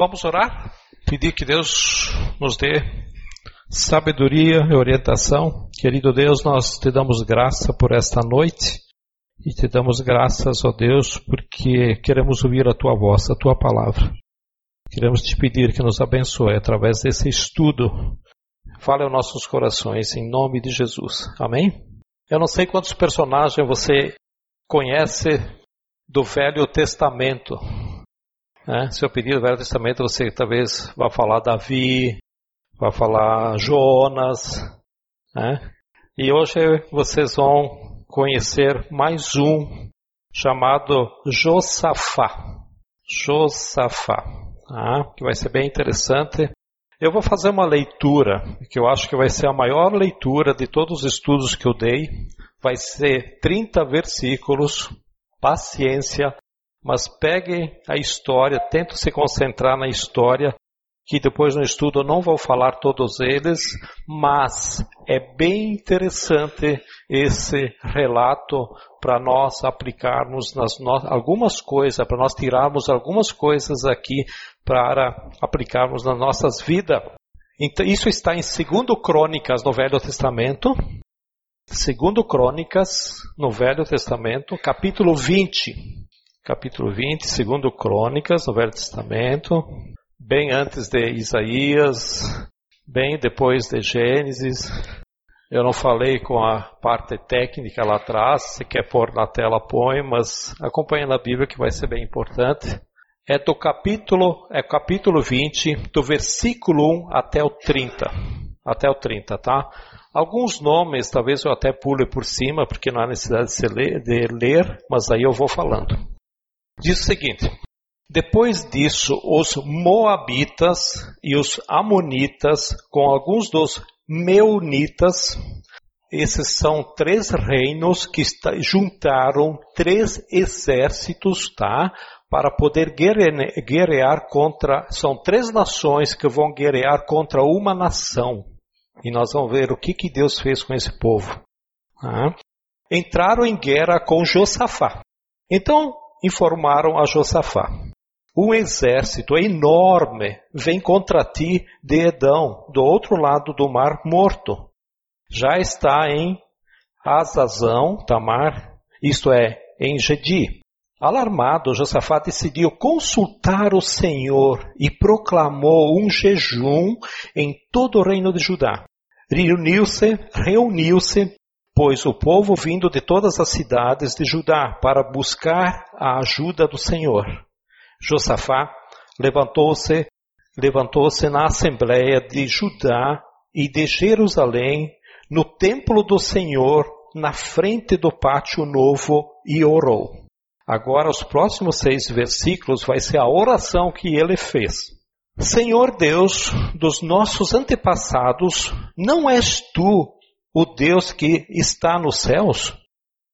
Vamos orar? Pedir que Deus nos dê sabedoria e orientação. Querido Deus, nós te damos graça por esta noite e te damos graças, ó Deus, porque queremos ouvir a tua voz, a tua palavra. Queremos te pedir que nos abençoe através desse estudo. Fale aos nossos corações, em nome de Jesus. Amém? Eu não sei quantos personagens você conhece do Velho Testamento. Né? Se eu pedir o Velho Testamento, você talvez vá falar Davi, vai falar Jonas. Né? E hoje vocês vão conhecer mais um chamado Josafá. Josafá, tá? que vai ser bem interessante. Eu vou fazer uma leitura que eu acho que vai ser a maior leitura de todos os estudos que eu dei. Vai ser 30 versículos, paciência, mas peguem a história, tentem se concentrar na história, que depois no estudo eu não vou falar todos eles, mas é bem interessante esse relato para nós aplicarmos nas no... algumas coisas, para nós tirarmos algumas coisas aqui para aplicarmos nas nossas vidas. Então, isso está em 2 Crônicas no Velho Testamento. 2 Crônicas no Velho Testamento, capítulo 20 capítulo 20, segundo Crônicas, no Velho Testamento, bem antes de Isaías, bem depois de Gênesis. Eu não falei com a parte técnica lá atrás, se quer pôr na tela, põe, mas acompanha na Bíblia que vai ser bem importante. É do capítulo, é capítulo 20, do versículo 1 até o 30. Até o 30, tá? Alguns nomes talvez eu até pule por cima, porque não há necessidade de ler, de ler mas aí eu vou falando. Diz o seguinte: depois disso, os Moabitas e os Amonitas, com alguns dos Meunitas, esses são três reinos que juntaram três exércitos, tá? Para poder guerrear contra. São três nações que vão guerrear contra uma nação. E nós vamos ver o que, que Deus fez com esse povo. Tá? Entraram em guerra com Josafá. Então, informaram a Josafá: Um exército enorme vem contra ti de Edão, do outro lado do mar morto. Já está em Azazão, Tamar, isto é, em Gedi. Alarmado, Josafá decidiu consultar o Senhor e proclamou um jejum em todo o reino de Judá. Reuniu-se, reuniu-se pois o povo vindo de todas as cidades de Judá para buscar a ajuda do Senhor. Josafá levantou-se, levantou-se na assembleia de Judá e de Jerusalém, no templo do Senhor, na frente do pátio novo, e orou. Agora, os próximos seis versículos vai ser a oração que ele fez. Senhor Deus dos nossos antepassados, não és tu o Deus que está nos céus.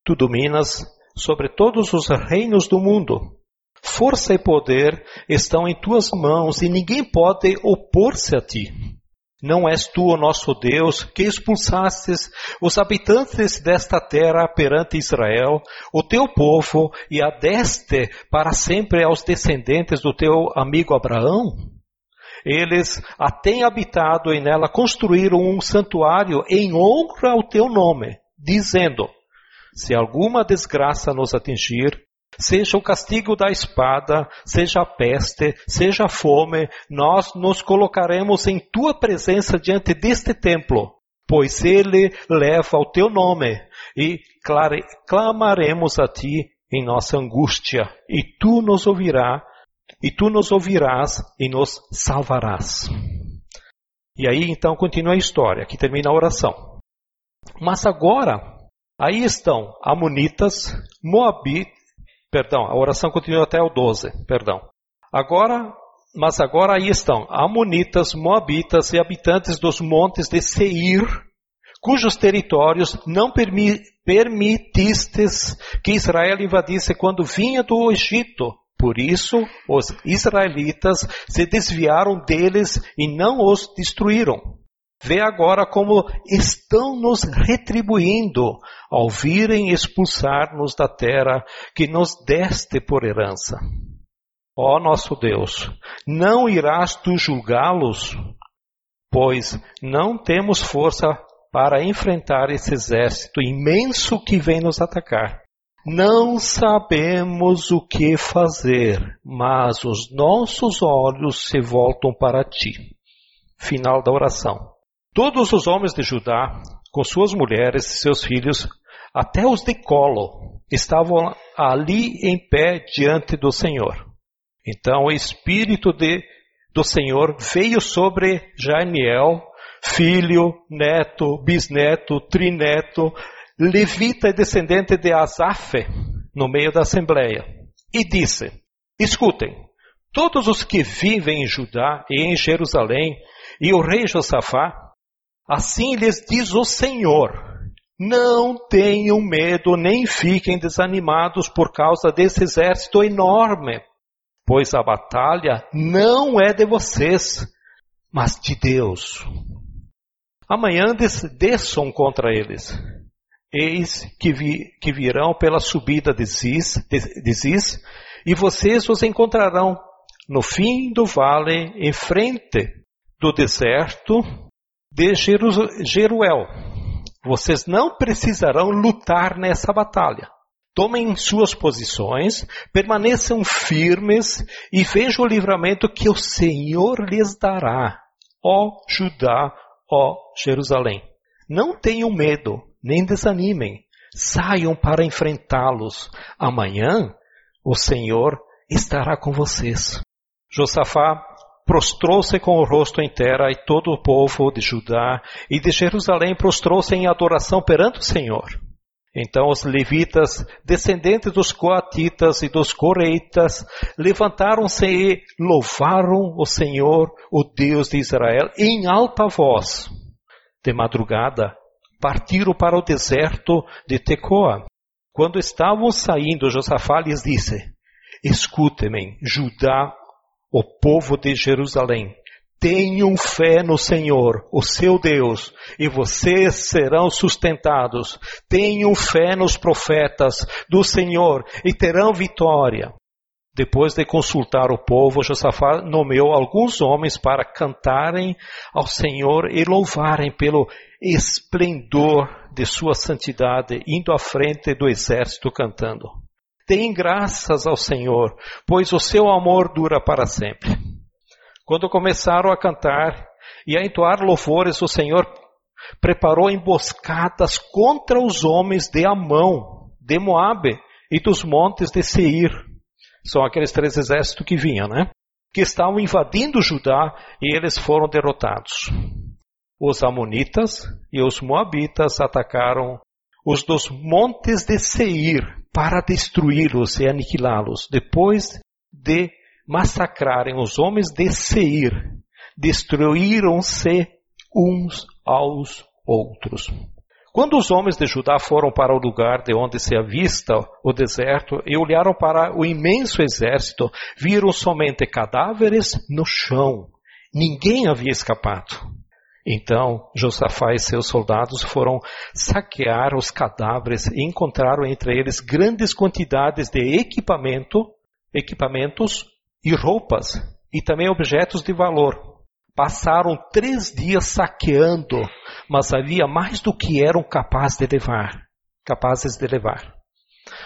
Tu dominas sobre todos os reinos do mundo. Força e poder estão em tuas mãos e ninguém pode opor-se a ti. Não és tu o nosso Deus que expulsastes os habitantes desta terra perante Israel, o teu povo, e a deste para sempre aos descendentes do teu amigo Abraão? Eles a têm habitado e nela construíram um santuário em honra ao teu nome, dizendo: Se alguma desgraça nos atingir, seja o castigo da espada, seja a peste, seja a fome, nós nos colocaremos em tua presença diante deste templo, pois ele leva o teu nome, e clamaremos a ti em nossa angústia, e tu nos ouvirás e tu nos ouvirás e nos salvarás. E aí então continua a história, que termina a oração. Mas agora, aí estão Amonitas, Moabit, perdão, a oração continua até o 12, perdão. Agora, mas agora aí estão Amonitas, Moabitas e habitantes dos montes de Seir, cujos territórios não permi permitistes que Israel invadisse quando vinha do Egito por isso, os israelitas se desviaram deles e não os destruíram. Vê agora como estão nos retribuindo ao virem expulsar-nos da terra que nos deste por herança. ó nosso Deus, não irás tu julgá-los? Pois não temos força para enfrentar esse exército imenso que vem nos atacar. Não sabemos o que fazer, mas os nossos olhos se voltam para ti. Final da oração. Todos os homens de Judá, com suas mulheres e seus filhos, até os de colo, estavam ali em pé diante do Senhor. Então o Espírito de, do Senhor veio sobre Jaimiel, filho, neto, bisneto, trineto, levita e descendente de Asaf, no meio da assembleia, e disse: Escutem, todos os que vivem em Judá e em Jerusalém, e o rei Josafá, assim lhes diz o Senhor: Não tenham medo nem fiquem desanimados por causa desse exército enorme pois a batalha não é de vocês, mas de Deus. Amanhã desçam contra eles. Eis que, vi, que virão pela subida de Ziz, de, de Ziz, e vocês os encontrarão no fim do vale, em frente do deserto de Jeru, Jeruel. Vocês não precisarão lutar nessa batalha. Tomem suas posições, permaneçam firmes e vejam o livramento que o Senhor lhes dará, ó Judá, ó Jerusalém. Não tenham medo, nem desanimem. Saiam para enfrentá-los. Amanhã o Senhor estará com vocês. Josafá prostrou-se com o rosto em terra e todo o povo de Judá e de Jerusalém prostrou-se em adoração perante o Senhor. Então os levitas, descendentes dos coatitas e dos coreitas, levantaram-se e louvaram o Senhor, o Deus de Israel, em alta voz. De madrugada, partiram para o deserto de Tecoa. Quando estavam saindo, Josafá lhes disse, Escutem-me, Judá, o povo de Jerusalém. Tenham fé no Senhor, o seu Deus, e vocês serão sustentados. Tenham fé nos profetas do Senhor e terão vitória. Depois de consultar o povo, Josafá nomeou alguns homens para cantarem ao Senhor e louvarem pelo esplendor de sua santidade, indo à frente do exército cantando. Deem graças ao Senhor, pois o seu amor dura para sempre. Quando começaram a cantar e a entoar louvores, o Senhor preparou emboscadas contra os homens de Amão, de Moabe e dos montes de Seir. São aqueles três exércitos que vinham, né? Que estavam invadindo Judá e eles foram derrotados. Os Amonitas e os Moabitas atacaram os dos montes de Seir para destruí-los e aniquilá-los. Depois de massacrarem os homens de Seir, destruíram-se uns aos outros. Quando os homens de Judá foram para o lugar de onde se avista o deserto e olharam para o imenso exército, viram somente cadáveres no chão. Ninguém havia escapado. Então Josafá e seus soldados foram saquear os cadáveres e encontraram entre eles grandes quantidades de equipamento, equipamentos e roupas, e também objetos de valor. Passaram três dias saqueando, mas havia mais do que eram capazes de levar. Capazes de levar.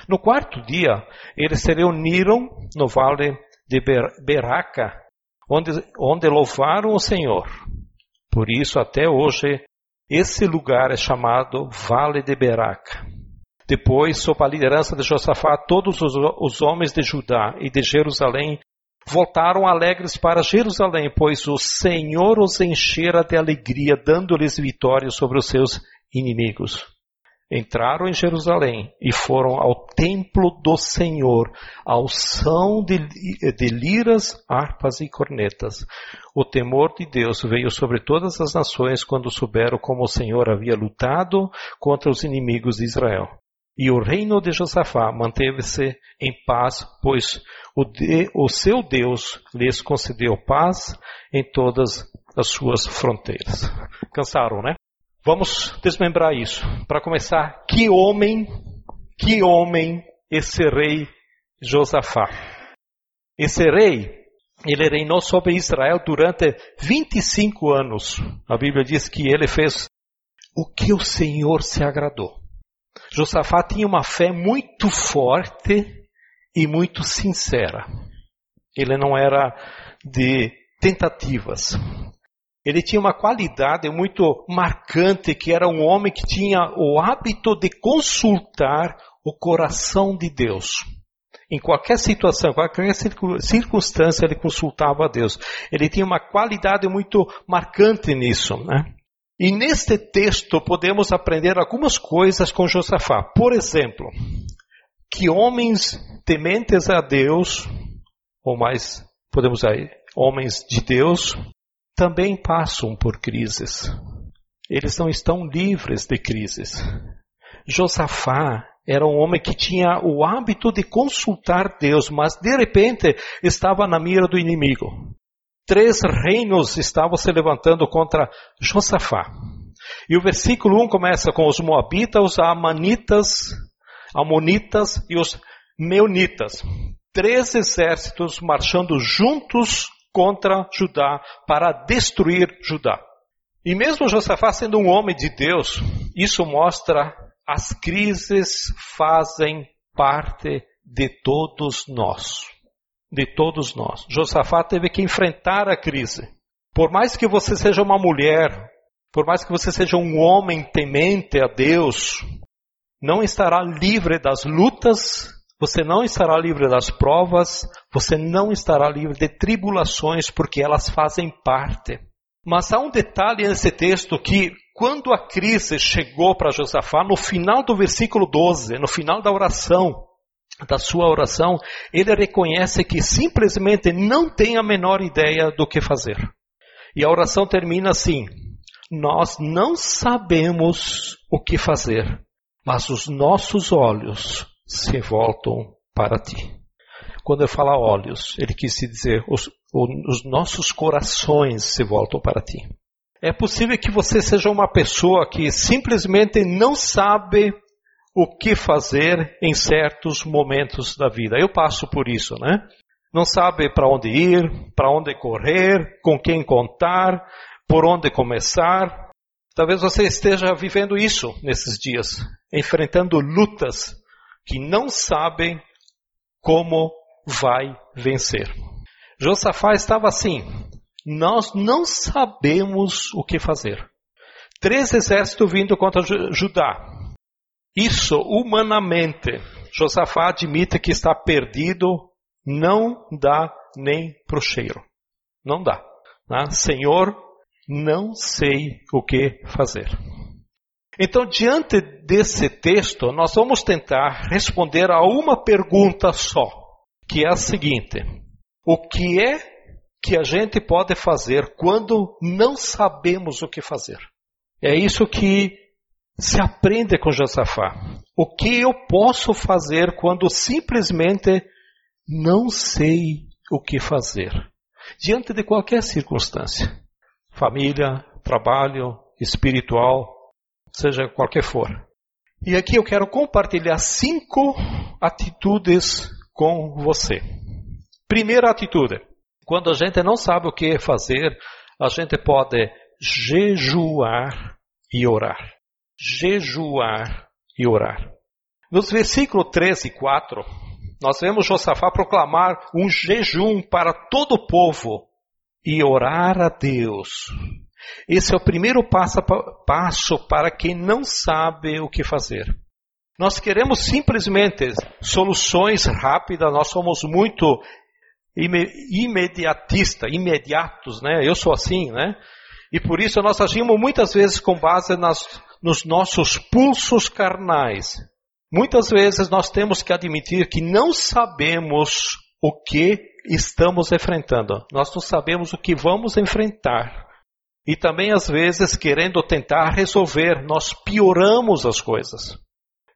No quarto dia, eles se reuniram no vale de Beraca, onde, onde louvaram o Senhor. Por isso, até hoje, esse lugar é chamado Vale de Beraca. Depois, sob a liderança de Josafá, todos os, os homens de Judá e de Jerusalém voltaram alegres para Jerusalém, pois o Senhor os enchera de alegria, dando-lhes vitória sobre os seus inimigos. Entraram em Jerusalém e foram ao templo do Senhor, ao som de, de liras, harpas e cornetas. O temor de Deus veio sobre todas as nações quando souberam como o Senhor havia lutado contra os inimigos de Israel. E o reino de Josafá manteve-se em paz, pois o, de, o seu Deus lhes concedeu paz em todas as suas fronteiras. Cansaram, né? Vamos desmembrar isso. Para começar, que homem, que homem esse rei Josafá. Esse rei, ele reinou sobre Israel durante 25 anos. A Bíblia diz que ele fez o que o Senhor se agradou. Josafá tinha uma fé muito forte e muito sincera. Ele não era de tentativas. Ele tinha uma qualidade muito marcante, que era um homem que tinha o hábito de consultar o coração de Deus. Em qualquer situação, qualquer circunstância, ele consultava a Deus. Ele tinha uma qualidade muito marcante nisso, né? E neste texto podemos aprender algumas coisas com Josafá. Por exemplo, que homens tementes a Deus, ou mais, podemos dizer, homens de Deus, também passam por crises. Eles não estão livres de crises. Josafá era um homem que tinha o hábito de consultar Deus, mas de repente estava na mira do inimigo três reinos estavam se levantando contra Josafá. E o versículo 1 começa com os Moabitas, os Amanitas, Amonitas e os Meunitas. Três exércitos marchando juntos contra Judá para destruir Judá. E mesmo Josafá sendo um homem de Deus, isso mostra as crises fazem parte de todos nós de todos nós. Josafá teve que enfrentar a crise. Por mais que você seja uma mulher, por mais que você seja um homem temente a Deus, não estará livre das lutas, você não estará livre das provas, você não estará livre de tribulações, porque elas fazem parte. Mas há um detalhe nesse texto que, quando a crise chegou para Josafá, no final do versículo 12, no final da oração, da sua oração, ele reconhece que simplesmente não tem a menor ideia do que fazer. E a oração termina assim: Nós não sabemos o que fazer, mas os nossos olhos se voltam para ti. Quando eu falo olhos, ele quis dizer os, os nossos corações se voltam para ti. É possível que você seja uma pessoa que simplesmente não sabe o que fazer em certos momentos da vida. Eu passo por isso, né? Não sabe para onde ir, para onde correr, com quem contar, por onde começar. Talvez você esteja vivendo isso nesses dias, enfrentando lutas que não sabem como vai vencer. Josafá estava assim: nós não sabemos o que fazer. Três exércitos vindo contra Judá. Isso, humanamente, Josafá admite que está perdido, não dá nem para o cheiro. Não dá. Né? Senhor, não sei o que fazer. Então, diante desse texto, nós vamos tentar responder a uma pergunta só, que é a seguinte: O que é que a gente pode fazer quando não sabemos o que fazer? É isso que se aprende com Josafá. O que eu posso fazer quando simplesmente não sei o que fazer? Diante de qualquer circunstância. Família, trabalho, espiritual, seja qualquer for. E aqui eu quero compartilhar cinco atitudes com você. Primeira atitude. Quando a gente não sabe o que fazer, a gente pode jejuar e orar jejuar e orar. Nos versículos 13 e 4, nós vemos Josafá proclamar um jejum para todo o povo e orar a Deus. Esse é o primeiro passo, passo para quem não sabe o que fazer. Nós queremos simplesmente soluções rápidas, nós somos muito imediatistas, imediatos, né? Eu sou assim, né? E por isso nós agimos muitas vezes com base nas, nos nossos pulsos carnais. Muitas vezes nós temos que admitir que não sabemos o que estamos enfrentando. Nós não sabemos o que vamos enfrentar. E também, às vezes, querendo tentar resolver, nós pioramos as coisas.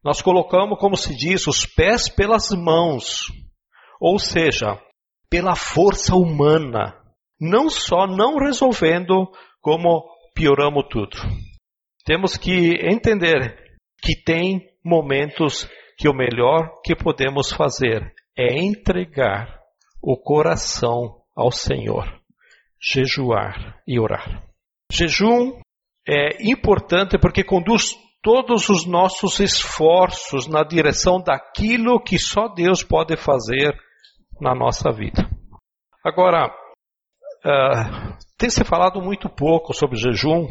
Nós colocamos, como se diz, os pés pelas mãos. Ou seja, pela força humana. Não só não resolvendo, como pioramos tudo. Temos que entender que tem momentos que o melhor que podemos fazer é entregar o coração ao Senhor, jejuar e orar. Jejum é importante porque conduz todos os nossos esforços na direção daquilo que só Deus pode fazer na nossa vida. Agora, uh, tem se falado muito pouco sobre jejum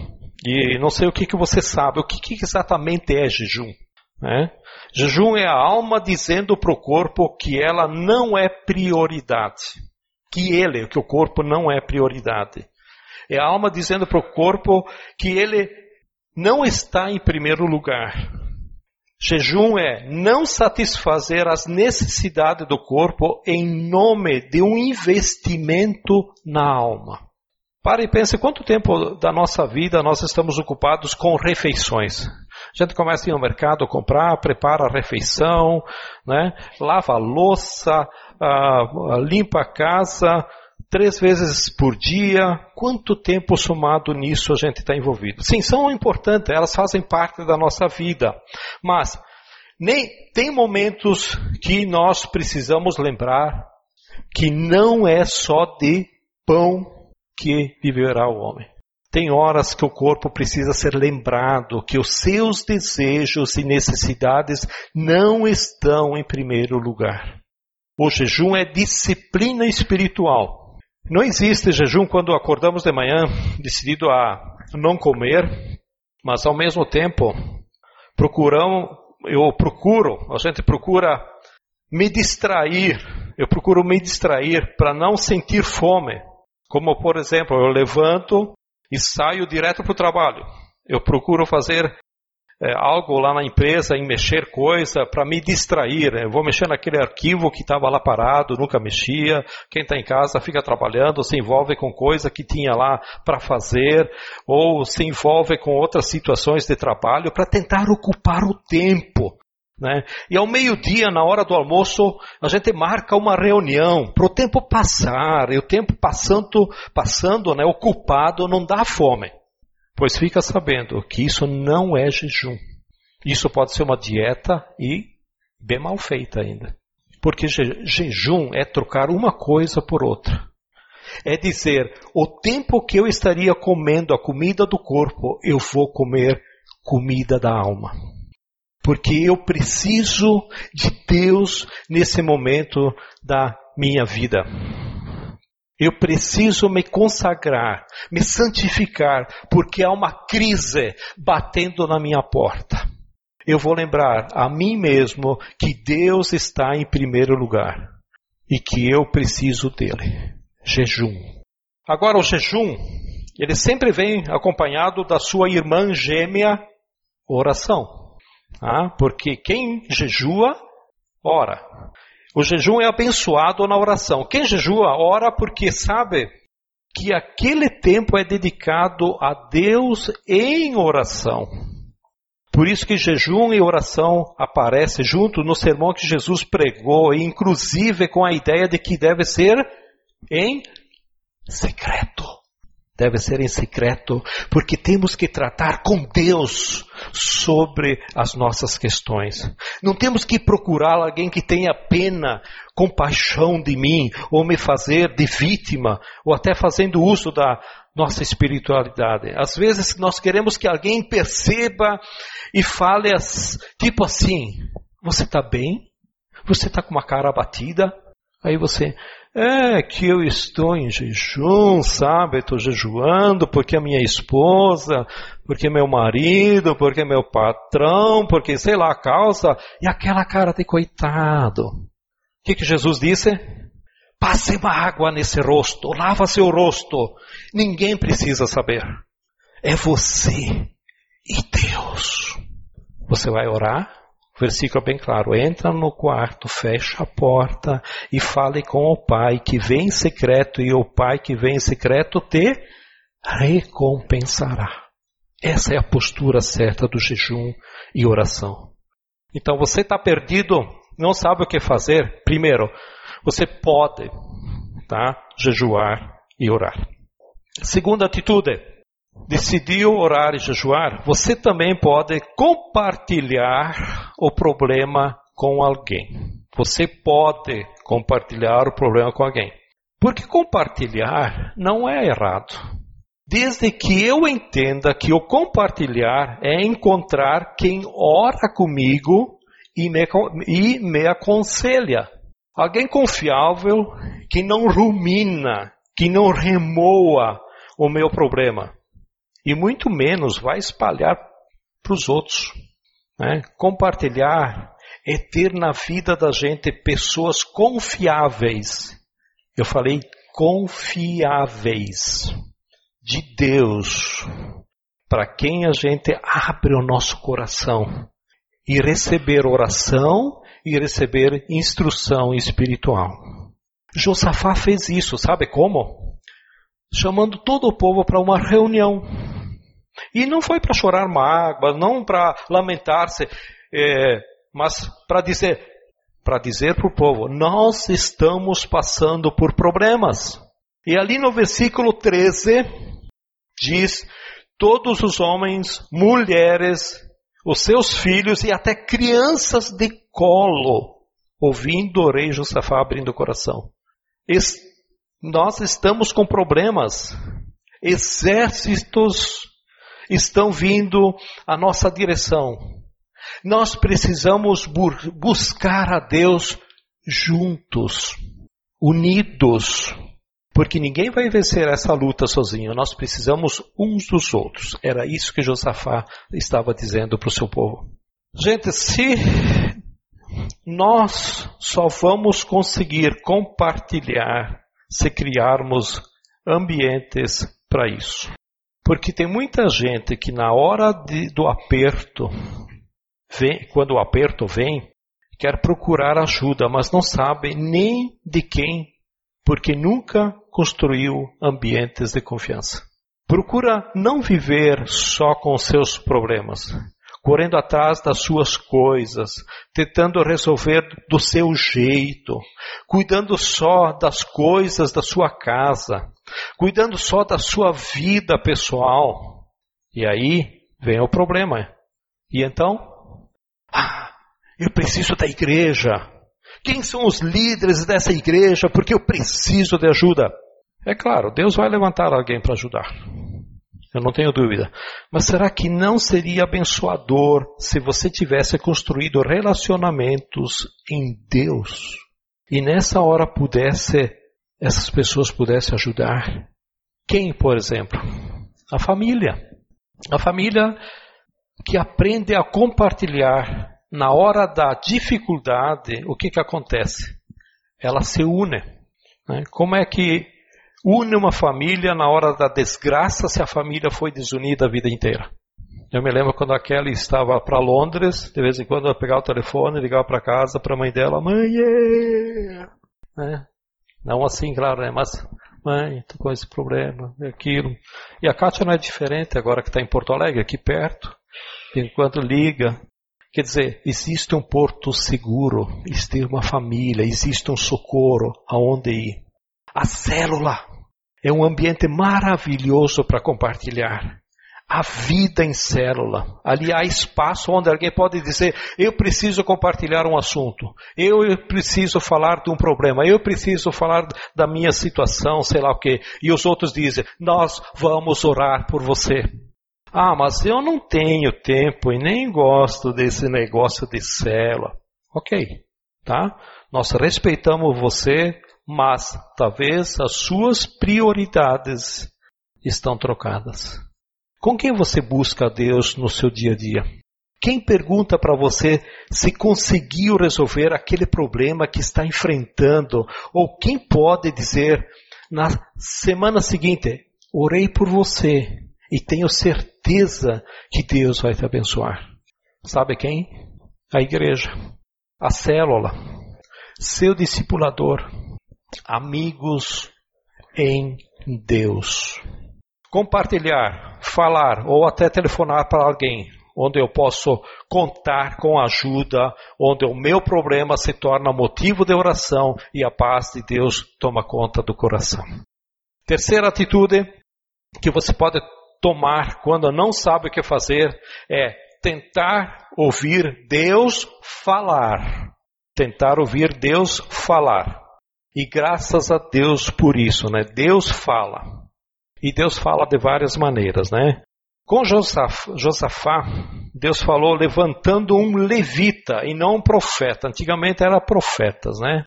e não sei o que, que você sabe. O que, que exatamente é jejum? Né? Jejum é a alma dizendo para o corpo que ela não é prioridade. Que ele, que o corpo não é prioridade. É a alma dizendo para o corpo que ele não está em primeiro lugar. Jejum é não satisfazer as necessidades do corpo em nome de um investimento na alma. Pare e pense quanto tempo da nossa vida nós estamos ocupados com refeições. A gente começa a ao mercado comprar, prepara a refeição, né? lava a louça, uh, limpa a casa, três vezes por dia. Quanto tempo somado nisso a gente está envolvido? Sim, são importantes, elas fazem parte da nossa vida. Mas nem, tem momentos que nós precisamos lembrar que não é só de pão que viverá o homem. Tem horas que o corpo precisa ser lembrado que os seus desejos e necessidades não estão em primeiro lugar. O jejum é disciplina espiritual. Não existe jejum quando acordamos de manhã decidido a não comer, mas ao mesmo tempo procuramos, eu procuro, a gente procura me distrair, eu procuro me distrair para não sentir fome. Como por exemplo, eu levanto, e saio direto para o trabalho. Eu procuro fazer é, algo lá na empresa, em mexer coisa, para me distrair. Eu vou mexer naquele arquivo que estava lá parado, nunca mexia. Quem está em casa fica trabalhando, se envolve com coisa que tinha lá para fazer, ou se envolve com outras situações de trabalho para tentar ocupar o tempo. Né? E ao meio-dia, na hora do almoço, a gente marca uma reunião para o tempo passar, e o tempo passando, passando né, ocupado, não dá fome. Pois fica sabendo que isso não é jejum. Isso pode ser uma dieta e bem mal feita ainda. Porque je jejum é trocar uma coisa por outra. É dizer, o tempo que eu estaria comendo a comida do corpo, eu vou comer comida da alma porque eu preciso de Deus nesse momento da minha vida. Eu preciso me consagrar, me santificar, porque há uma crise batendo na minha porta. Eu vou lembrar a mim mesmo que Deus está em primeiro lugar e que eu preciso dele. Jejum. Agora, o jejum, ele sempre vem acompanhado da sua irmã gêmea, oração. Ah, porque quem jejua, ora. O jejum é abençoado na oração. Quem jejua, ora porque sabe que aquele tempo é dedicado a Deus em oração. Por isso que jejum e oração aparece junto no sermão que Jesus pregou, inclusive com a ideia de que deve ser em secreto deve ser em secreto, porque temos que tratar com Deus sobre as nossas questões. Não temos que procurar alguém que tenha pena, compaixão de mim, ou me fazer de vítima, ou até fazendo uso da nossa espiritualidade. Às vezes nós queremos que alguém perceba e fale tipo assim: Você está bem? Você está com uma cara abatida? Aí você, é que eu estou em jejum, sabe? Estou jejuando porque a minha esposa, porque meu marido, porque meu patrão, porque sei lá a causa. E aquela cara de coitado. O que, que Jesus disse? Passe uma água nesse rosto, lava seu rosto. Ninguém precisa saber. É você e Deus. Você vai orar? O versículo é bem claro. Entra no quarto, fecha a porta e fale com o Pai que vem em secreto, e o Pai que vem em secreto te recompensará. Essa é a postura certa do jejum e oração. Então você está perdido, não sabe o que fazer? Primeiro, você pode tá, jejuar e orar. Segunda atitude, decidiu orar e jejuar, você também pode compartilhar o problema com alguém. Você pode compartilhar o problema com alguém. Porque compartilhar não é errado. Desde que eu entenda que o compartilhar é encontrar quem ora comigo e me, e me aconselha. Alguém confiável que não rumina, que não remoa o meu problema. E muito menos vai espalhar para os outros. Né? Compartilhar é ter na vida da gente pessoas confiáveis. Eu falei confiáveis de Deus, para quem a gente abre o nosso coração e receber oração e receber instrução espiritual. Josafá fez isso, sabe como? Chamando todo o povo para uma reunião. E não foi para chorar mágoa, não para lamentar-se, é, mas para dizer, para dizer para o povo, nós estamos passando por problemas. E ali no versículo 13 diz: todos os homens, mulheres, os seus filhos e até crianças de colo, ouvindo o rei Josafá abrindo o coração. Nós estamos com problemas. Exércitos estão vindo à nossa direção. Nós precisamos buscar a Deus juntos, unidos, porque ninguém vai vencer essa luta sozinho. Nós precisamos uns dos outros. Era isso que Josafá estava dizendo para o seu povo. Gente, se nós só vamos conseguir compartilhar se criarmos ambientes para isso. Porque tem muita gente que na hora de, do aperto, vem, quando o aperto vem, quer procurar ajuda, mas não sabe nem de quem, porque nunca construiu ambientes de confiança. Procura não viver só com seus problemas, correndo atrás das suas coisas, tentando resolver do seu jeito, cuidando só das coisas da sua casa, cuidando só da sua vida pessoal. E aí vem o problema. E então, ah, eu preciso da igreja. Quem são os líderes dessa igreja? Porque eu preciso de ajuda. É claro, Deus vai levantar alguém para ajudar. Eu não tenho dúvida. Mas será que não seria abençoador se você tivesse construído relacionamentos em Deus e nessa hora pudesse essas pessoas pudessem ajudar? Quem, por exemplo? A família. A família que aprende a compartilhar na hora da dificuldade, o que, que acontece? Ela se une. Né? Como é que une uma família na hora da desgraça se a família foi desunida a vida inteira. Eu me lembro quando a Kelly estava para Londres, de vez em quando eu pegava o telefone, ligava para casa para a mãe dela, mãe, é... né? não assim, claro, né? mas mãe, tô com esse problema, aquilo. E a Kátia não é diferente agora que está em Porto Alegre, aqui perto, enquanto liga. Quer dizer, existe um porto seguro, existe uma família, existe um socorro aonde ir. A célula é um ambiente maravilhoso para compartilhar. A vida em célula. Ali há espaço onde alguém pode dizer: Eu preciso compartilhar um assunto. Eu preciso falar de um problema. Eu preciso falar da minha situação, sei lá o quê. E os outros dizem: Nós vamos orar por você. Ah, mas eu não tenho tempo e nem gosto desse negócio de célula. Ok, tá? Nós respeitamos você, mas talvez as suas prioridades estão trocadas. Com quem você busca Deus no seu dia a dia? Quem pergunta para você se conseguiu resolver aquele problema que está enfrentando? Ou quem pode dizer na semana seguinte: orei por você e tenho certeza que Deus vai te abençoar? Sabe quem? A igreja, a célula, seu discipulador amigos em Deus. Compartilhar, falar ou até telefonar para alguém onde eu posso contar com ajuda, onde o meu problema se torna motivo de oração e a paz de Deus toma conta do coração. Terceira atitude que você pode tomar quando não sabe o que fazer é tentar ouvir Deus falar tentar ouvir Deus falar. E graças a Deus por isso, né? Deus fala. E Deus fala de várias maneiras, né? Com Josafá, Deus falou levantando um levita e não um profeta. Antigamente era profetas, né?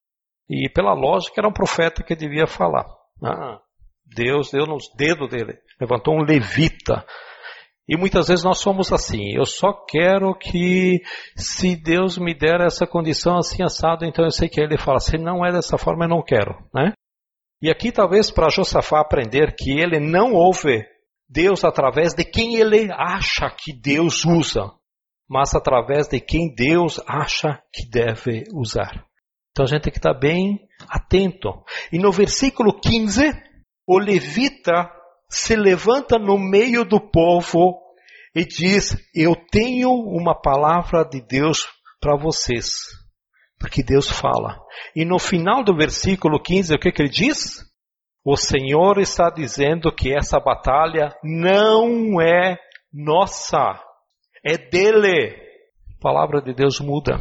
E pela lógica era um profeta que devia falar. Ah, Deus deu nos dedos dele, levantou um levita. E muitas vezes nós somos assim. Eu só quero que, se Deus me der essa condição assim assado, então eu sei que ele fala. Se não é dessa forma, eu não quero, né? E aqui talvez para Josafá aprender que ele não ouve Deus através de quem ele acha que Deus usa, mas através de quem Deus acha que deve usar. Então a gente tem que estar bem atento. E no versículo 15, o levita se levanta no meio do povo e diz: Eu tenho uma palavra de Deus para vocês. Porque Deus fala. E no final do versículo 15, o que, que ele diz? O Senhor está dizendo que essa batalha não é nossa, é dele. A palavra de Deus muda,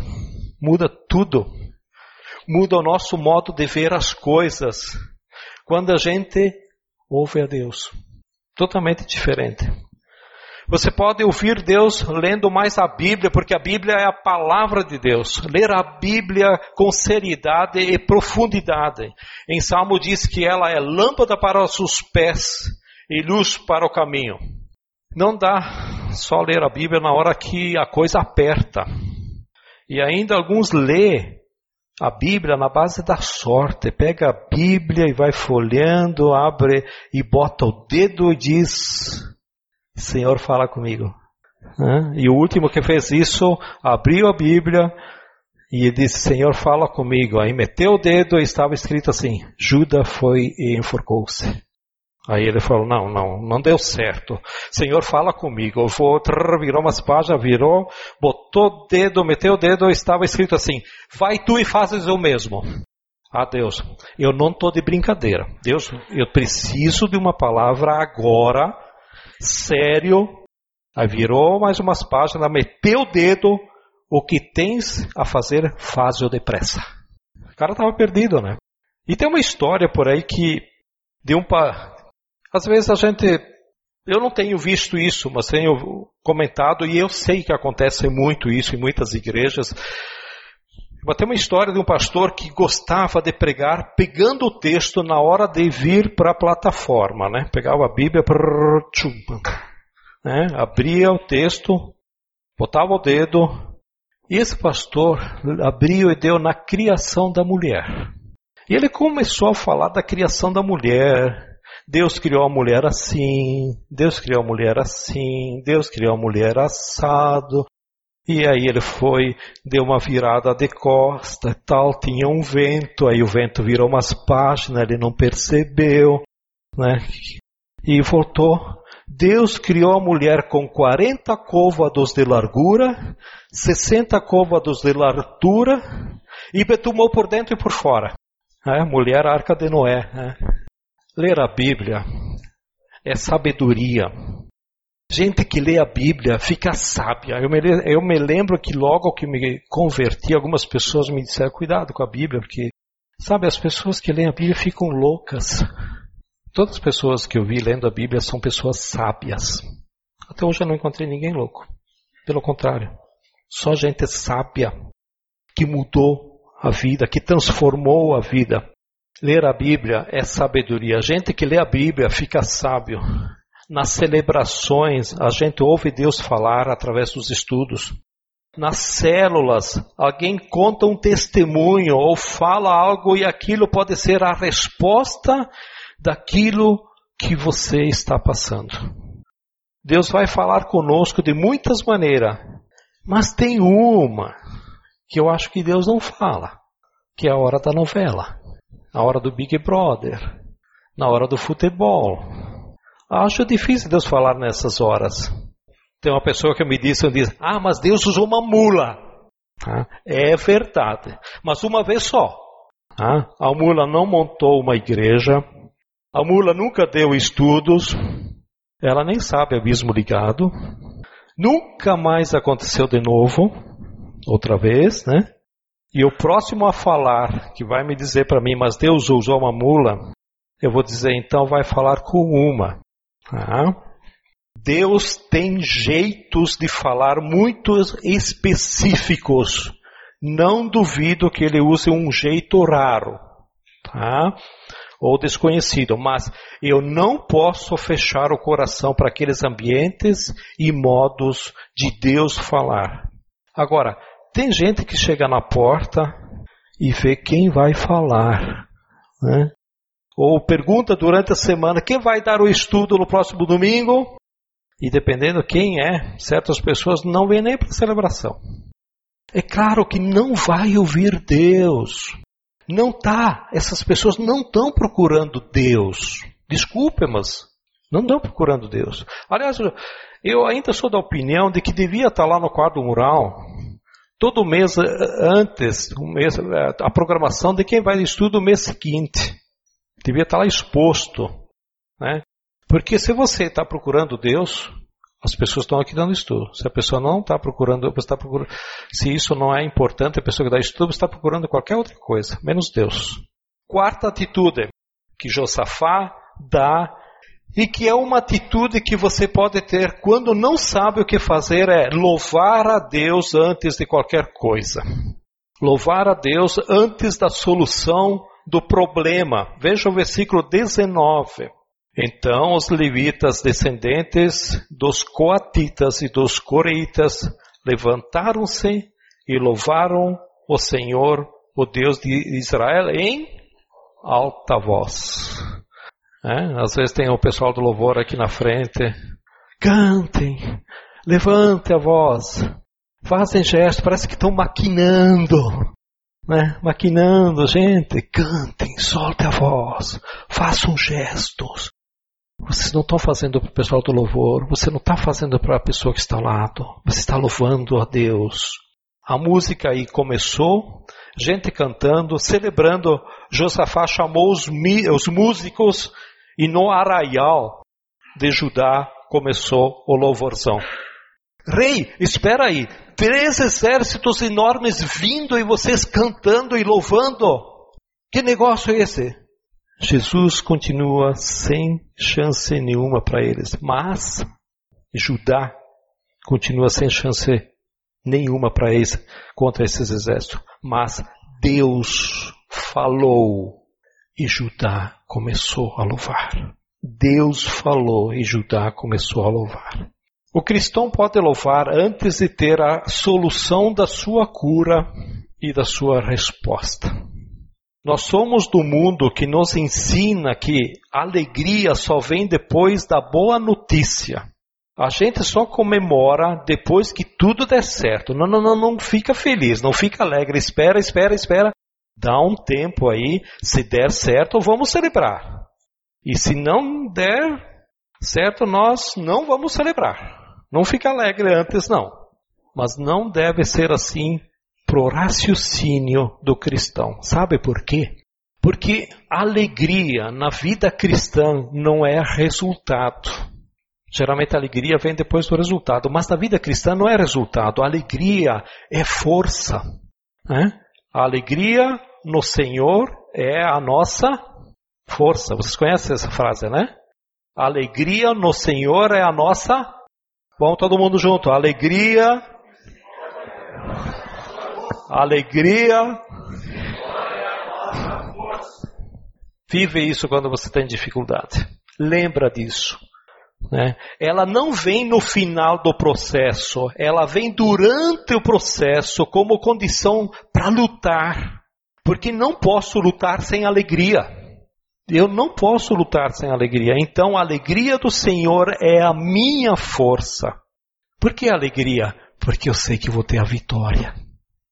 muda tudo, muda o nosso modo de ver as coisas. Quando a gente ouve a Deus, totalmente diferente. Você pode ouvir Deus lendo mais a Bíblia, porque a Bíblia é a palavra de Deus. Ler a Bíblia com seriedade e profundidade. Em Salmo diz que ela é lâmpada para os seus pés e luz para o caminho. Não dá só ler a Bíblia na hora que a coisa aperta. E ainda alguns lê a Bíblia na base da sorte. Pega a Bíblia e vai folheando, abre e bota o dedo e diz: Senhor, fala comigo. E o último que fez isso abriu a Bíblia e disse: Senhor, fala comigo. Aí meteu o dedo e estava escrito assim: Judas foi e enforcou-se. Aí ele falou: Não, não, não deu certo. Senhor, fala comigo. Eu vou, trrr, virou umas páginas, virou, botou o dedo, meteu o dedo estava escrito assim: Vai tu e fazes o mesmo. Ah, Deus, eu não estou de brincadeira. Deus, eu preciso de uma palavra agora sério, aí virou mais umas páginas, meteu o dedo, o que tens a fazer, faz-o depressa. O cara estava perdido, né? E tem uma história por aí que de um. Às vezes a gente eu não tenho visto isso, mas tenho comentado e eu sei que acontece muito isso em muitas igrejas. Mas tem uma história de um pastor que gostava de pregar pegando o texto na hora de vir para a plataforma, né? Pegava a Bíblia, prrr, tchum, né? abria o texto, botava o dedo, e esse pastor abriu e deu na criação da mulher. E ele começou a falar da criação da mulher. Deus criou a mulher assim, Deus criou a mulher assim, Deus criou a mulher assado, e aí ele foi, deu uma virada de costa, tal, tinha um vento, aí o vento virou umas páginas, ele não percebeu, né? E voltou. Deus criou a mulher com 40 côvados de largura, 60 côvados de largura e betumou por dentro e por fora. É, mulher arca de Noé. É. Ler a Bíblia é sabedoria. Gente que lê a Bíblia fica sábia. Eu me, eu me lembro que logo que me converti, algumas pessoas me disseram: cuidado com a Bíblia, porque, sabe, as pessoas que leem a Bíblia ficam loucas. Todas as pessoas que eu vi lendo a Bíblia são pessoas sábias. Até hoje eu não encontrei ninguém louco. Pelo contrário, só gente sábia que mudou a vida, que transformou a vida. Ler a Bíblia é sabedoria. A gente que lê a Bíblia fica sábio. Nas celebrações, a gente ouve Deus falar através dos estudos. Nas células, alguém conta um testemunho ou fala algo e aquilo pode ser a resposta daquilo que você está passando. Deus vai falar conosco de muitas maneiras, mas tem uma que eu acho que Deus não fala, que é a hora da novela, a hora do Big Brother, na hora do futebol, Acho difícil Deus falar nessas horas. Tem uma pessoa que me disse, diz, ah, mas Deus usou uma mula. Ah, é verdade, mas uma vez só. Ah, a mula não montou uma igreja, a mula nunca deu estudos, ela nem sabe abismo ligado, nunca mais aconteceu de novo, outra vez, né? E o próximo a falar, que vai me dizer para mim, mas Deus usou uma mula, eu vou dizer, então vai falar com uma. Tá? Deus tem jeitos de falar muito específicos. Não duvido que ele use um jeito raro. Tá? ou desconhecido, mas eu não posso fechar o coração para aqueles ambientes e modos de Deus falar. Agora, tem gente que chega na porta e vê quem vai falar, né? Ou pergunta durante a semana quem vai dar o estudo no próximo domingo, e dependendo quem é, certas pessoas não vêm nem para a celebração. É claro que não vai ouvir Deus. Não tá, essas pessoas não estão procurando Deus. Desculpe, mas não estão procurando Deus. Aliás, eu ainda sou da opinião de que devia estar lá no quadro mural, todo mês eh, antes, um mês, eh, a programação de quem vai estudo o mês seguinte. Devia estar lá exposto. Né? Porque se você está procurando Deus, as pessoas estão aqui dando estudo. Se a pessoa não está procurando, você está procurando. Se isso não é importante, a pessoa que dá estudo está procurando qualquer outra coisa, menos Deus. Quarta atitude que Josafá dá e que é uma atitude que você pode ter quando não sabe o que fazer é louvar a Deus antes de qualquer coisa. Louvar a Deus antes da solução do problema. Veja o versículo 19. Então os levitas descendentes dos coatitas e dos coreitas levantaram-se e louvaram o Senhor, o Deus de Israel, em alta voz. É? Às vezes tem o pessoal do louvor aqui na frente. Cantem, levante a voz, fazem gestos, parece que estão maquinando. Né? Maquinando, gente, cantem, soltem a voz, façam gestos, vocês não estão fazendo para o pessoal do louvor, você não está fazendo para a pessoa que está ao lado, você está louvando a Deus. A música aí começou, gente cantando, celebrando. Josafá chamou os, os músicos e no arraial de Judá começou o louvorzão. Rei, espera aí, três exércitos enormes vindo e vocês cantando e louvando. Que negócio é esse? Jesus continua sem chance nenhuma para eles, mas Judá continua sem chance nenhuma para eles contra esses exércitos. Mas Deus falou e Judá começou a louvar. Deus falou e Judá começou a louvar. O cristão pode louvar antes de ter a solução da sua cura e da sua resposta. Nós somos do mundo que nos ensina que alegria só vem depois da boa notícia. A gente só comemora depois que tudo der certo. Não, não, não, não fica feliz, não fica alegre. Espera, espera, espera. Dá um tempo aí. Se der certo, vamos celebrar. E se não der certo, nós não vamos celebrar. Não fica alegre antes, não. Mas não deve ser assim pro raciocínio do cristão. Sabe por quê? Porque alegria na vida cristã não é resultado. Geralmente a alegria vem depois do resultado, mas na vida cristã não é resultado. A alegria é força. Né? A alegria no Senhor é a nossa força. Vocês conhecem essa frase, né? A alegria no Senhor é a nossa. Vamos todo mundo junto. Alegria alegria. Vive isso quando você tem dificuldade. Lembra disso. Né? Ela não vem no final do processo, ela vem durante o processo como condição para lutar. Porque não posso lutar sem alegria. Eu não posso lutar sem alegria. Então a alegria do Senhor é a minha força. Por que alegria? Porque eu sei que vou ter a vitória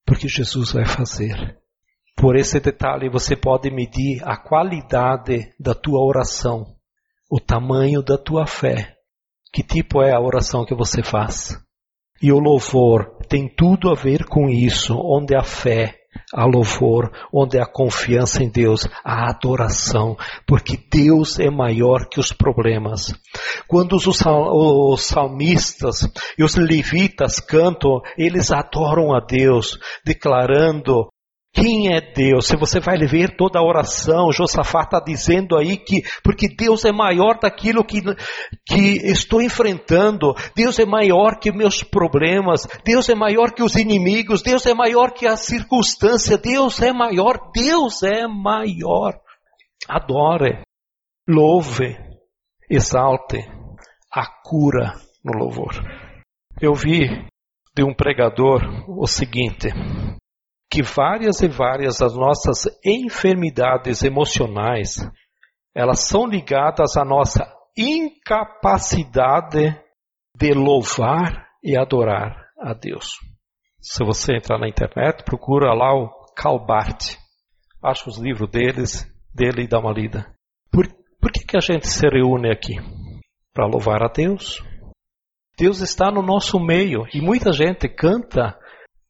porque Jesus vai fazer. Por esse detalhe você pode medir a qualidade da tua oração, o tamanho da tua fé. Que tipo é a oração que você faz? E o louvor tem tudo a ver com isso, onde a fé a louvor, onde a confiança em Deus, a adoração, porque Deus é maior que os problemas. Quando os salmistas e os levitas cantam, eles adoram a Deus, declarando Quem é Deus? Se você vai ver toda a oração, Josafá está dizendo aí que, porque Deus é maior daquilo que, que estou enfrentando, Deus é maior que meus problemas, Deus é maior que os inimigos, Deus é maior que a circunstância, Deus é maior, Deus é maior. Adore, louve, exalte a cura no louvor. Eu vi de um pregador o seguinte, que várias e várias das nossas enfermidades emocionais, elas são ligadas à nossa incapacidade de louvar e adorar a Deus. Se você entrar na internet, procura lá o Calbart. Acha os livros deles, dele e dá uma lida. Por, por que, que a gente se reúne aqui? Para louvar a Deus. Deus está no nosso meio e muita gente canta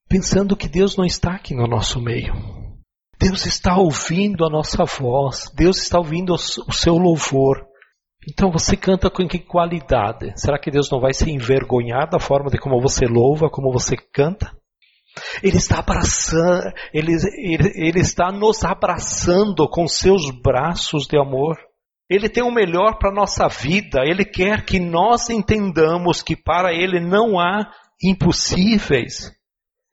pensando que Deus não está aqui no nosso meio. Deus está ouvindo a nossa voz, Deus está ouvindo o seu louvor. Então você canta com que qualidade? Será que Deus não vai se envergonhar da forma de como você louva, como você canta? Ele está abraçando, ele, ele, ele está nos abraçando com seus braços de amor. Ele tem o melhor para a nossa vida. Ele quer que nós entendamos que para Ele não há impossíveis.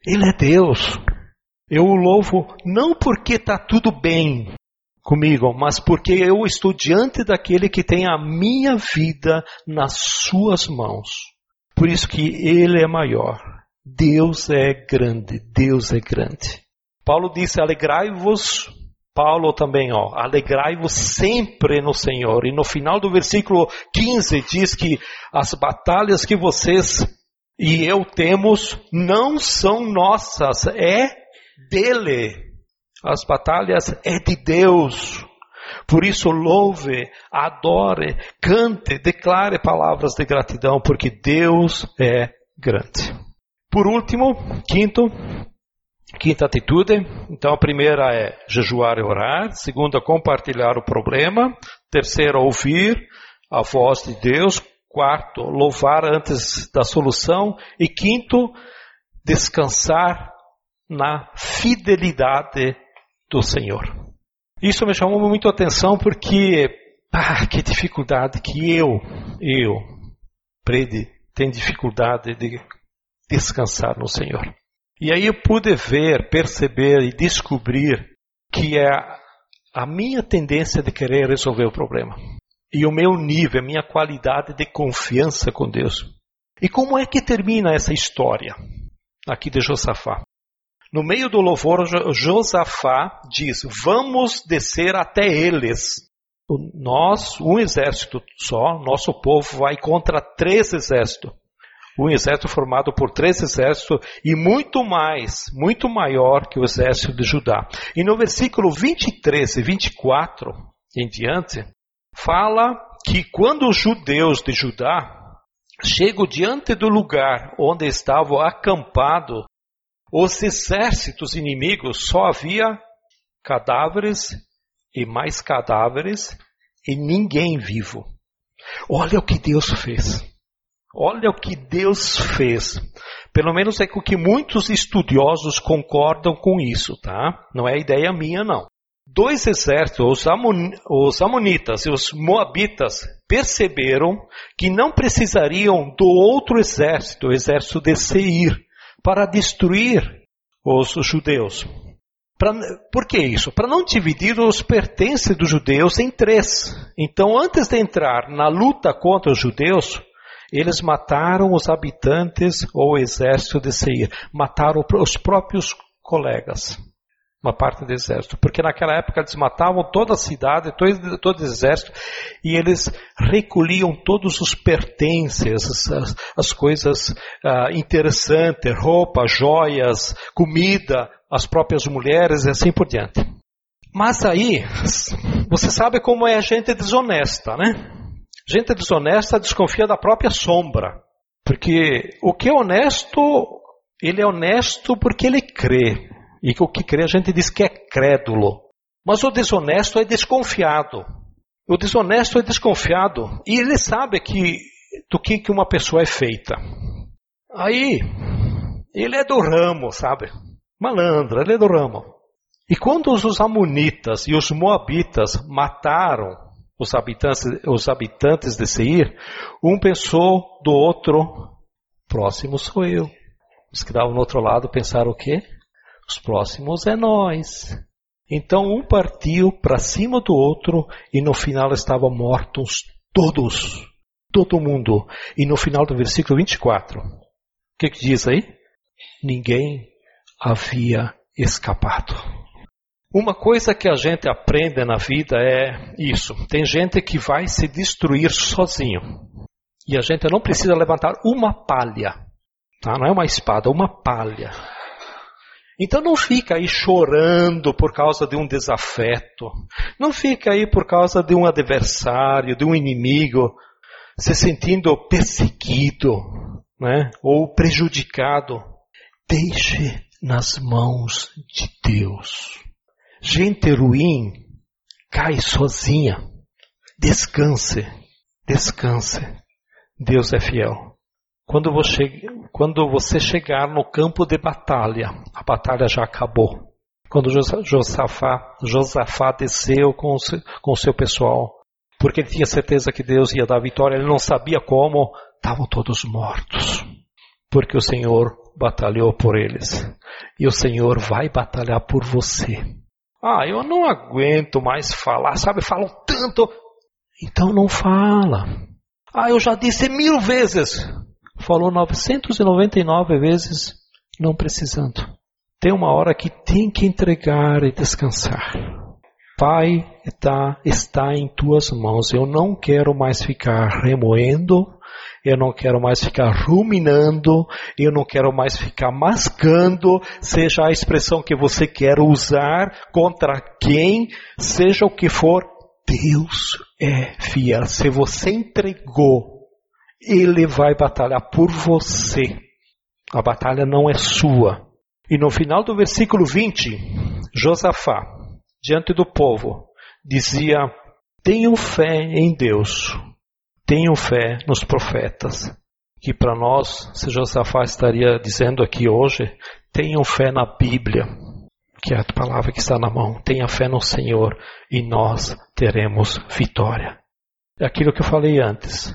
Ele é Deus. Eu o louvo não porque está tudo bem comigo, mas porque eu estou diante daquele que tem a minha vida nas suas mãos. Por isso que ele é maior. Deus é grande, Deus é grande. Paulo disse: alegrai-vos. Paulo também, ó, alegrai-vos sempre no Senhor. E no final do versículo 15 diz que as batalhas que vocês e eu temos não são nossas, é dele. As batalhas é de Deus. Por isso louve, adore, cante, declare palavras de gratidão, porque Deus é grande. Por último, quinto, quinta atitude. Então a primeira é jejuar e orar, segunda compartilhar o problema, terceira ouvir a voz de Deus, Quarto, louvar antes da solução. E quinto, descansar na fidelidade do Senhor. Isso me chamou muito a atenção porque, ah, que dificuldade que eu, eu, Prede, tenho dificuldade de descansar no Senhor. E aí eu pude ver, perceber e descobrir que é a minha tendência de querer resolver o problema e o meu nível, a minha qualidade de confiança com Deus. E como é que termina essa história aqui de Josafá? No meio do louvor, Josafá diz: Vamos descer até eles. Nós, um exército só, nosso povo vai contra três exércitos. Um exército formado por três exércitos e muito mais, muito maior que o exército de Judá. E no versículo 23 e 24 em diante, fala que quando os judeus de Judá chegam diante do lugar onde estavam acampados os exércitos inimigos, só havia cadáveres e mais cadáveres e ninguém vivo. Olha o que Deus fez. Olha o que Deus fez. Pelo menos é com que muitos estudiosos concordam com isso, tá? Não é ideia minha, não dois exércitos, os, Amon, os Amonitas e os Moabitas, perceberam que não precisariam do outro exército, o exército de Seir, para destruir os judeus. Pra, por que isso? Para não dividir os pertences dos judeus em três. Então, antes de entrar na luta contra os judeus, eles mataram os habitantes ou o exército de Seir, mataram os próprios colegas uma parte do exército, porque naquela época eles matavam toda a cidade, todo, todo o exército, e eles recolhiam todos os pertences, as, as coisas uh, interessantes, roupa, joias, comida, as próprias mulheres e assim por diante. Mas aí, você sabe como é a gente desonesta, né? Gente desonesta desconfia da própria sombra. Porque o que é honesto, ele é honesto porque ele crê. E o que crê a gente diz que é crédulo. Mas o desonesto é desconfiado. O desonesto é desconfiado e ele sabe que do que, que uma pessoa é feita. Aí, ele é do ramo, sabe? Malandro, ele é do ramo. E quando os amonitas e os moabitas mataram os habitantes, os habitantes de Seir, um pensou do outro, próximo sou eu. Os que estavam no outro lado pensaram o quê? Os próximos é nós. Então um partiu para cima do outro e no final estavam mortos todos. Todo mundo. E no final do versículo 24, o que, que diz aí? Ninguém havia escapado. Uma coisa que a gente aprende na vida é isso. Tem gente que vai se destruir sozinho. E a gente não precisa levantar uma palha. Tá? Não é uma espada, é uma palha. Então não fica aí chorando por causa de um desafeto. Não fica aí por causa de um adversário, de um inimigo, se sentindo perseguido, né? ou prejudicado. Deixe nas mãos de Deus. Gente ruim cai sozinha. Descanse, descanse. Deus é fiel. Quando você, quando você chegar no campo de batalha, a batalha já acabou. Quando Josafá, Josafá desceu com o, seu, pessoal, porque ele tinha certeza que Deus ia dar vitória, ele não sabia como, estavam todos mortos. Porque o Senhor batalhou por eles. E o Senhor vai batalhar por você. Ah, eu não aguento mais falar, sabe? Falam tanto. Então não fala. Ah, eu já disse mil vezes falou 999 vezes não precisando. Tem uma hora que tem que entregar e descansar. Pai, está, está em tuas mãos. Eu não quero mais ficar remoendo, eu não quero mais ficar ruminando, eu não quero mais ficar mascando, seja a expressão que você quer usar, contra quem, seja o que for, Deus é fiel. Se você entregou ele vai batalhar por você. A batalha não é sua. E no final do versículo 20, Josafá, diante do povo, dizia: Tenham fé em Deus, tenham fé nos profetas. Que para nós, se Josafá estaria dizendo aqui hoje, tenham fé na Bíblia, que é a palavra que está na mão. Tenha fé no Senhor e nós teremos vitória. É aquilo que eu falei antes.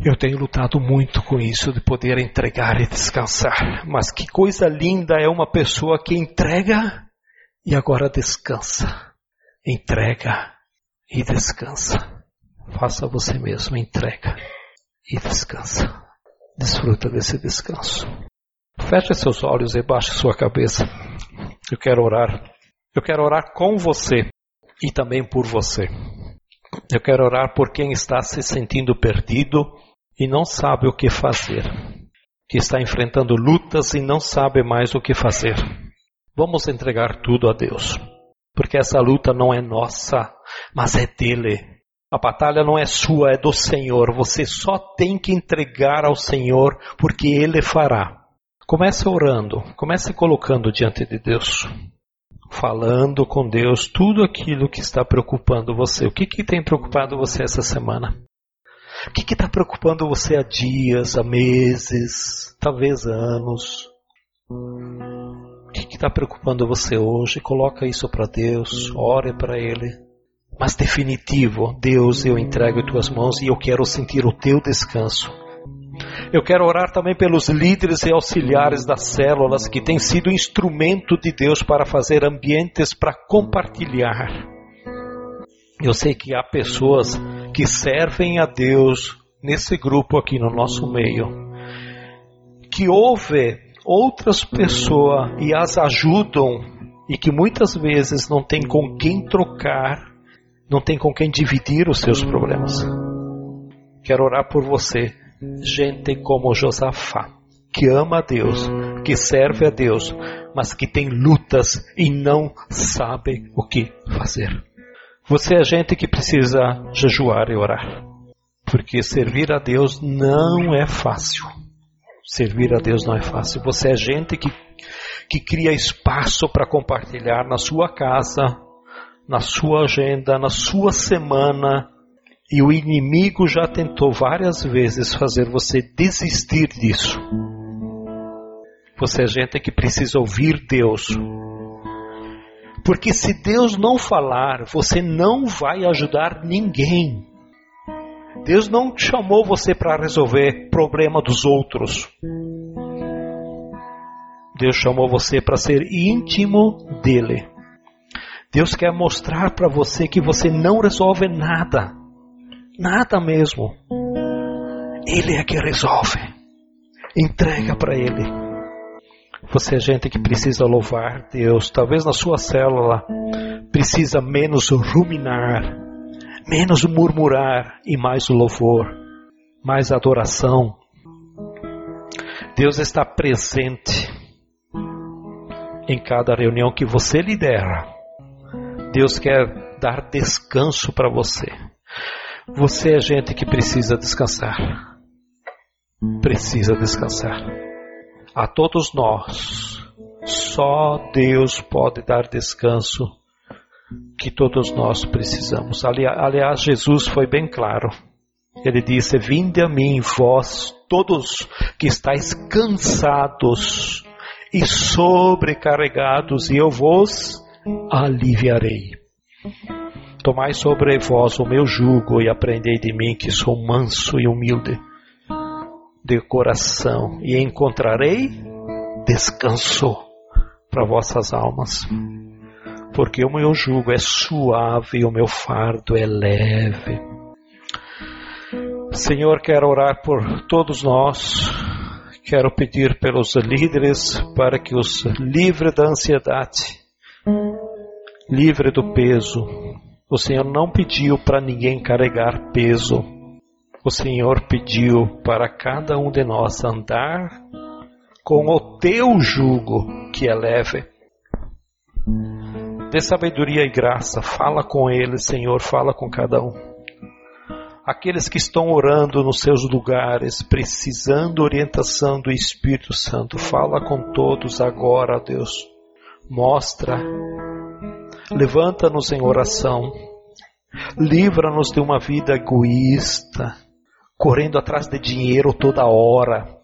Eu tenho lutado muito com isso de poder entregar e descansar. Mas que coisa linda é uma pessoa que entrega e agora descansa. Entrega e descansa. Faça você mesmo, entrega e descansa. Desfruta desse descanso. Feche seus olhos e baixe sua cabeça. Eu quero orar. Eu quero orar com você e também por você. Eu quero orar por quem está se sentindo perdido e não sabe o que fazer, que está enfrentando lutas e não sabe mais o que fazer. Vamos entregar tudo a Deus, porque essa luta não é nossa, mas é dele. A batalha não é sua, é do Senhor. Você só tem que entregar ao Senhor, porque Ele fará. Comece orando, comece colocando diante de Deus, falando com Deus tudo aquilo que está preocupando você. O que, que tem preocupado você essa semana? O que está preocupando você há dias, há meses, talvez anos? O que está preocupando você hoje? Coloca isso para Deus, ore para Ele. Mas definitivo, Deus, eu entrego em tuas mãos e eu quero sentir o teu descanso. Eu quero orar também pelos líderes e auxiliares das células que têm sido instrumento de Deus para fazer ambientes para compartilhar eu sei que há pessoas que servem a Deus nesse grupo aqui no nosso meio, que ouvem outras pessoas e as ajudam e que muitas vezes não tem com quem trocar, não tem com quem dividir os seus problemas. Quero orar por você, gente como Josafá, que ama a Deus, que serve a Deus, mas que tem lutas e não sabe o que fazer. Você é gente que precisa jejuar e orar. Porque servir a Deus não é fácil. Servir a Deus não é fácil. Você é gente que, que cria espaço para compartilhar na sua casa, na sua agenda, na sua semana. E o inimigo já tentou várias vezes fazer você desistir disso. Você é gente que precisa ouvir Deus Porque se Deus não falar, você não vai ajudar ninguém. Deus não chamou você para resolver problema dos outros. Deus chamou você para ser íntimo dele. Deus quer mostrar para você que você não resolve nada. Nada mesmo. Ele é que resolve. Entrega para Ele. Você é gente que precisa louvar Deus. Talvez na sua célula precisa menos ruminar, menos murmurar e mais louvor, mais adoração. Deus está presente em cada reunião que você lidera. Deus quer dar descanso para você. Você é gente que precisa descansar. Precisa descansar. A todos nós, só Deus pode dar descanso que todos nós precisamos. Aliás, Jesus foi bem claro. Ele disse: Vinde a mim, vós todos que estáis cansados e sobrecarregados, e eu vos aliviarei. Tomai sobre vós o meu jugo e aprendei de mim que sou manso e humilde de coração e encontrarei descanso para vossas almas. Porque o meu jugo é suave e o meu fardo é leve. Senhor, quero orar por todos nós. Quero pedir pelos líderes para que os livre da ansiedade livre do peso. O Senhor não pediu para ninguém carregar peso. O Senhor pediu para cada um de nós andar com o teu jugo que é leve. Dê sabedoria e graça, fala com eles, Senhor, fala com cada um. Aqueles que estão orando nos seus lugares, precisando orientação do Espírito Santo, fala com todos agora, Deus. Mostra Levanta-nos em oração. Livra-nos de uma vida egoísta, correndo atrás de dinheiro toda hora.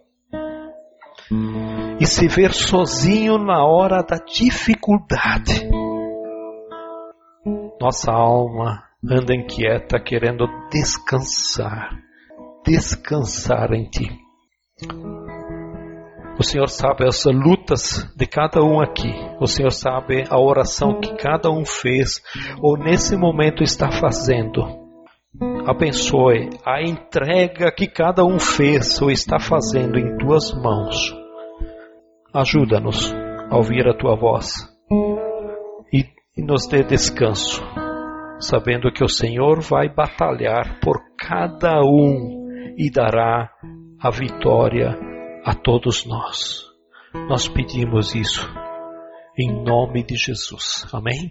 E se ver sozinho na hora da dificuldade. Nossa alma anda inquieta, querendo descansar, descansar em Ti. O Senhor sabe as lutas de cada um aqui. O Senhor sabe a oração que cada um fez ou nesse momento está fazendo. Abençoe a entrega que cada um fez ou está fazendo em tuas mãos. Ajuda-nos a ouvir a tua voz e, e nos dê descanso, sabendo que o Senhor vai batalhar por cada um e dará a vitória a todos nós. Nós pedimos isso em nome de Jesus. Amém?